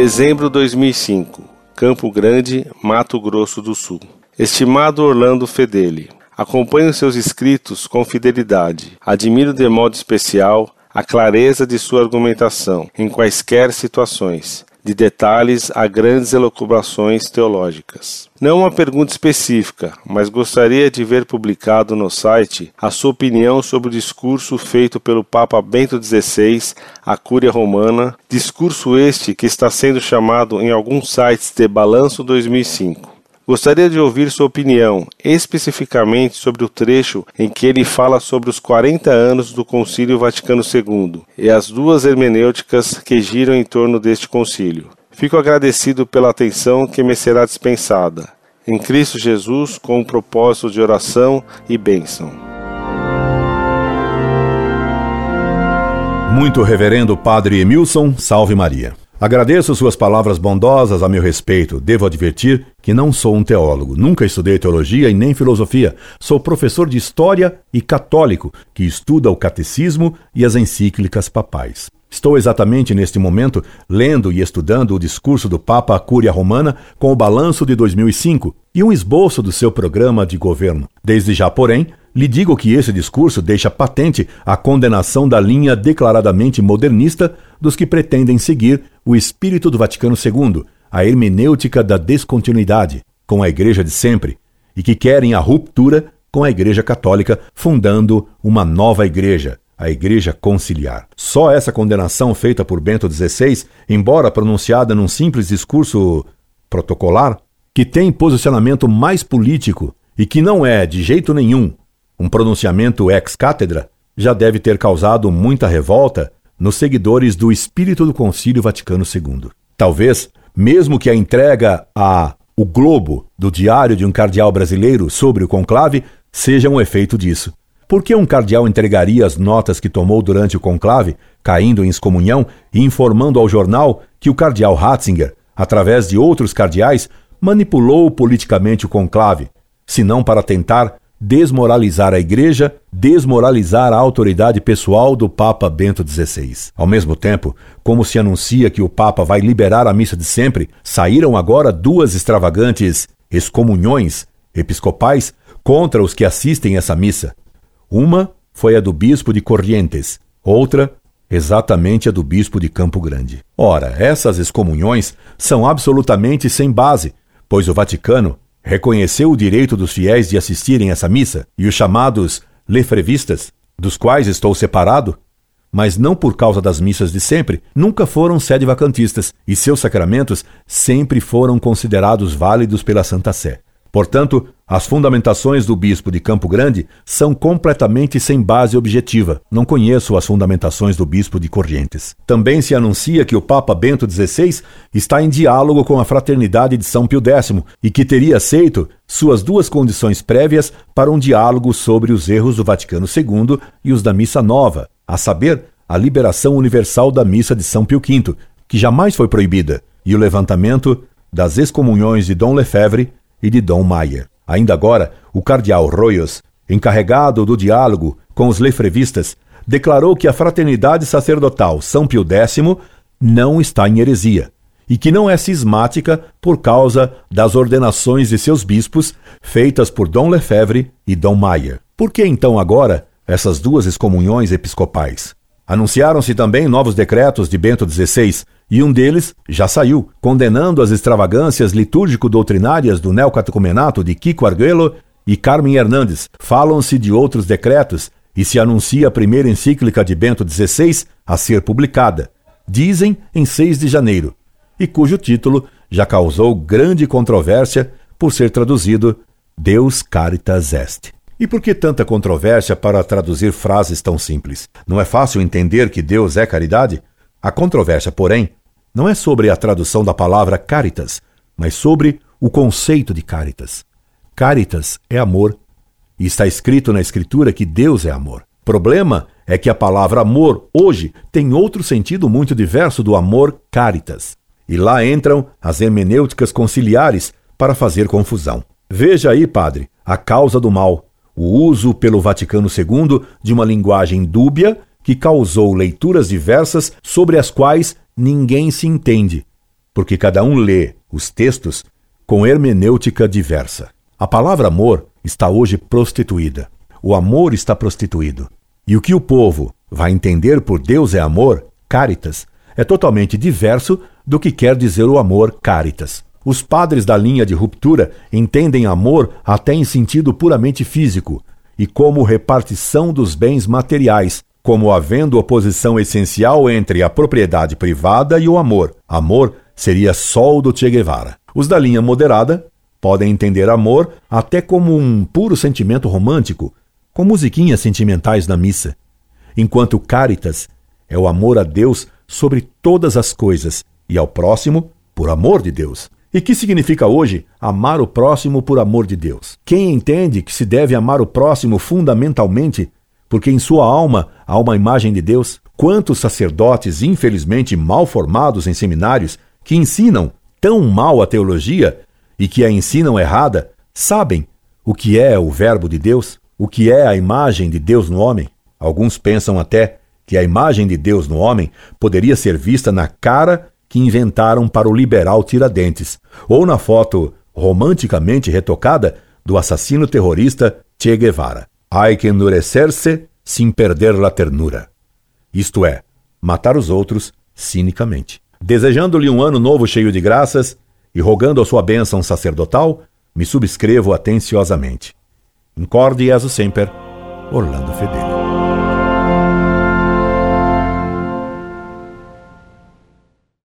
Dezembro 2005. Campo Grande, Mato Grosso do Sul. Estimado Orlando Fedeli, acompanho seus escritos com fidelidade. Admiro de modo especial a clareza de sua argumentação em quaisquer situações de detalhes a grandes elucubrações teológicas. Não uma pergunta específica, mas gostaria de ver publicado no site a sua opinião sobre o discurso feito pelo Papa Bento XVI à Cúria Romana, discurso este que está sendo chamado em alguns sites de Balanço 2005. Gostaria de ouvir sua opinião, especificamente sobre o trecho em que ele fala sobre os 40 anos do Concílio Vaticano II e as duas hermenêuticas que giram em torno deste concílio. Fico agradecido pela atenção que me será dispensada. Em Cristo Jesus, com o propósito de oração e bênção. Muito reverendo Padre Emilson, salve Maria. Agradeço suas palavras bondosas a meu respeito. Devo advertir que não sou um teólogo. Nunca estudei teologia e nem filosofia. Sou professor de história e católico que estuda o catecismo e as encíclicas papais. Estou exatamente neste momento lendo e estudando o discurso do Papa à Cúria Romana com o balanço de 2005 e um esboço do seu programa de governo. Desde já, porém, lhe digo que esse discurso deixa patente a condenação da linha declaradamente modernista dos que pretendem seguir o espírito do Vaticano II, a hermenêutica da descontinuidade, com a Igreja de sempre, e que querem a ruptura com a Igreja Católica, fundando uma nova Igreja, a Igreja Conciliar. Só essa condenação feita por Bento XVI, embora pronunciada num simples discurso protocolar, que tem posicionamento mais político e que não é, de jeito nenhum, um pronunciamento ex-cátedra, já deve ter causado muita revolta nos seguidores do espírito do Concílio Vaticano II. Talvez, mesmo que a entrega a O Globo do Diário de um Cardeal Brasileiro sobre o conclave seja um efeito disso. Por que um cardeal entregaria as notas que tomou durante o conclave, caindo em excomunhão e informando ao jornal que o cardeal Ratzinger, através de outros cardeais, manipulou politicamente o conclave, se não para tentar desmoralizar a Igreja, desmoralizar a autoridade pessoal do Papa Bento XVI. Ao mesmo tempo, como se anuncia que o Papa vai liberar a missa de sempre, saíram agora duas extravagantes excomunhões episcopais contra os que assistem essa missa. Uma foi a do bispo de Corrientes, outra exatamente a do bispo de Campo Grande. Ora, essas excomunhões são absolutamente sem base, pois o Vaticano reconheceu o direito dos fiéis de assistirem essa missa e os chamados lefrevistas, dos quais estou separado, mas não por causa das missas de sempre, nunca foram sede vacantistas e seus sacramentos sempre foram considerados válidos pela Santa Sé. Portanto, as fundamentações do bispo de Campo Grande são completamente sem base objetiva. Não conheço as fundamentações do bispo de Corrientes. Também se anuncia que o Papa Bento XVI está em diálogo com a fraternidade de São Pio X e que teria aceito suas duas condições prévias para um diálogo sobre os erros do Vaticano II e os da Missa Nova, a saber, a liberação universal da Missa de São Pio V, que jamais foi proibida, e o levantamento das excomunhões de Dom Lefebvre e de Dom Maier. Ainda agora, o cardeal Royos, encarregado do diálogo com os lefrevistas, declarou que a fraternidade sacerdotal São Pio X não está em heresia e que não é cismática por causa das ordenações de seus bispos feitas por Dom Lefebvre e Dom Maier. Por que então agora essas duas excomunhões episcopais? Anunciaram-se também novos decretos de Bento XVI, e um deles já saiu, condenando as extravagâncias litúrgico-doutrinárias do neocatecumenato de Kiko Arguello e Carmen Hernandes. Falam-se de outros decretos e se anuncia a primeira encíclica de Bento XVI a ser publicada, dizem em 6 de janeiro, e cujo título já causou grande controvérsia por ser traduzido Deus Caritas Est. E por que tanta controvérsia para traduzir frases tão simples? Não é fácil entender que Deus é caridade? A controvérsia, porém, não é sobre a tradução da palavra caritas, mas sobre o conceito de caritas. Caritas é amor, e está escrito na Escritura que Deus é amor. Problema é que a palavra amor hoje tem outro sentido muito diverso do amor caritas. E lá entram as hermenêuticas conciliares para fazer confusão. Veja aí, padre, a causa do mal, o uso pelo Vaticano II de uma linguagem dúbia que causou leituras diversas sobre as quais ninguém se entende, porque cada um lê os textos com hermenêutica diversa. A palavra amor está hoje prostituída. O amor está prostituído. E o que o povo vai entender por Deus é amor, caritas, é totalmente diverso do que quer dizer o amor caritas. Os padres da linha de ruptura entendem amor até em sentido puramente físico e como repartição dos bens materiais, como havendo oposição essencial entre a propriedade privada e o amor. Amor seria sol do Che Guevara. Os da linha moderada podem entender amor até como um puro sentimento romântico, com musiquinhas sentimentais na missa, enquanto caritas é o amor a Deus sobre todas as coisas e ao próximo por amor de Deus. E que significa hoje amar o próximo por amor de Deus? Quem entende que se deve amar o próximo fundamentalmente porque em sua alma há uma imagem de Deus? Quantos sacerdotes, infelizmente mal formados em seminários, que ensinam tão mal a teologia e que a ensinam errada, sabem o que é o Verbo de Deus? O que é a imagem de Deus no homem? Alguns pensam até que a imagem de Deus no homem poderia ser vista na cara que inventaram para o liberal Tiradentes, ou na foto romanticamente retocada do assassino terrorista Che Guevara. Hay que endurecer-se sem perder la ternura. Isto é, matar os outros cinicamente. Desejando-lhe um ano novo cheio de graças e rogando a sua bênção sacerdotal, me subscrevo atenciosamente. Incorde Jesus Semper, Orlando Fedeli.